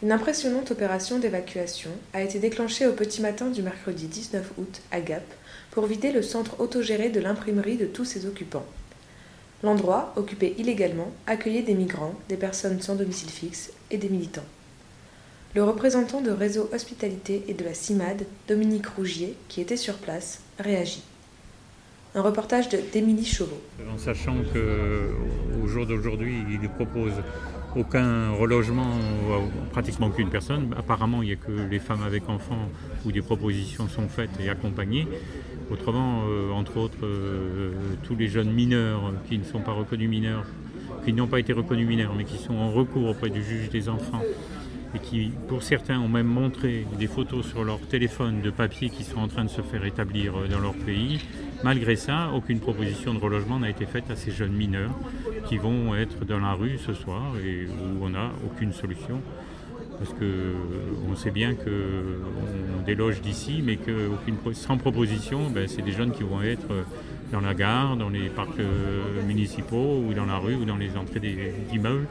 Une impressionnante opération d'évacuation a été déclenchée au petit matin du mercredi 19 août à Gap pour vider le centre autogéré de l'imprimerie de tous ses occupants. L'endroit, occupé illégalement, accueillait des migrants, des personnes sans domicile fixe et des militants. Le représentant de Réseau Hospitalité et de la CIMAD, Dominique Rougier, qui était sur place, réagit. Un reportage d'Émilie Chauveau. Jour d'aujourd'hui, il ne propose aucun relogement, pratiquement aucune personne. Apparemment, il n'y a que les femmes avec enfants où des propositions sont faites et accompagnées. Autrement, euh, entre autres, euh, tous les jeunes mineurs qui ne sont pas reconnus mineurs, qui n'ont pas été reconnus mineurs, mais qui sont en recours auprès du juge des enfants et qui, pour certains, ont même montré des photos sur leur téléphone de papier qui sont en train de se faire établir euh, dans leur pays. Malgré ça, aucune proposition de relogement n'a été faite à ces jeunes mineurs qui vont être dans la rue ce soir et où on n'a aucune solution. Parce qu'on sait bien qu'on déloge d'ici, mais que sans proposition, ben, c'est des jeunes qui vont être dans la gare, dans les parcs euh, municipaux, ou dans la rue, ou dans les entrées d'immeubles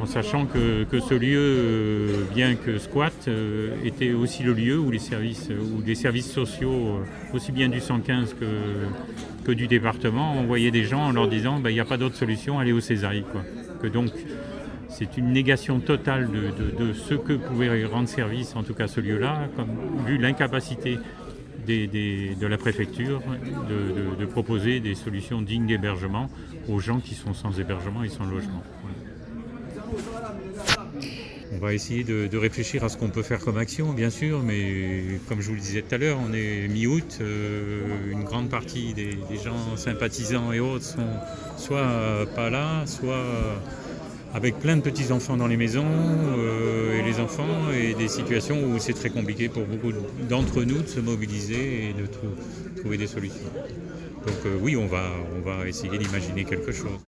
en sachant que, ce lieu, euh, bien que squat, euh, était aussi le lieu où les services, où les services sociaux, euh, aussi bien du 115 que, que du département, envoyaient des gens en leur disant bah, il n'y a pas d'autre solution, allez au Césaire. Que donc c'est une négation totale de, ce que pouvait rendre service, en tout cas ce lieu-là, vu l'incapacité de la préfecture de, proposer des solutions dignes d'hébergement aux gens qui sont sans hébergement et sans logement. On va essayer de, réfléchir à ce qu'on peut faire comme action, bien sûr, mais comme je vous le disais tout à l'heure, on est mi-août, euh, une grande partie des, gens sympathisants et autres sont soit pas là, soit avec plein de petits-enfants dans les maisons euh, et les enfants, et des situations où c'est très compliqué pour beaucoup d'entre nous de se mobiliser et de trouver des solutions. Donc euh, oui, on va, on va essayer d'imaginer quelque chose.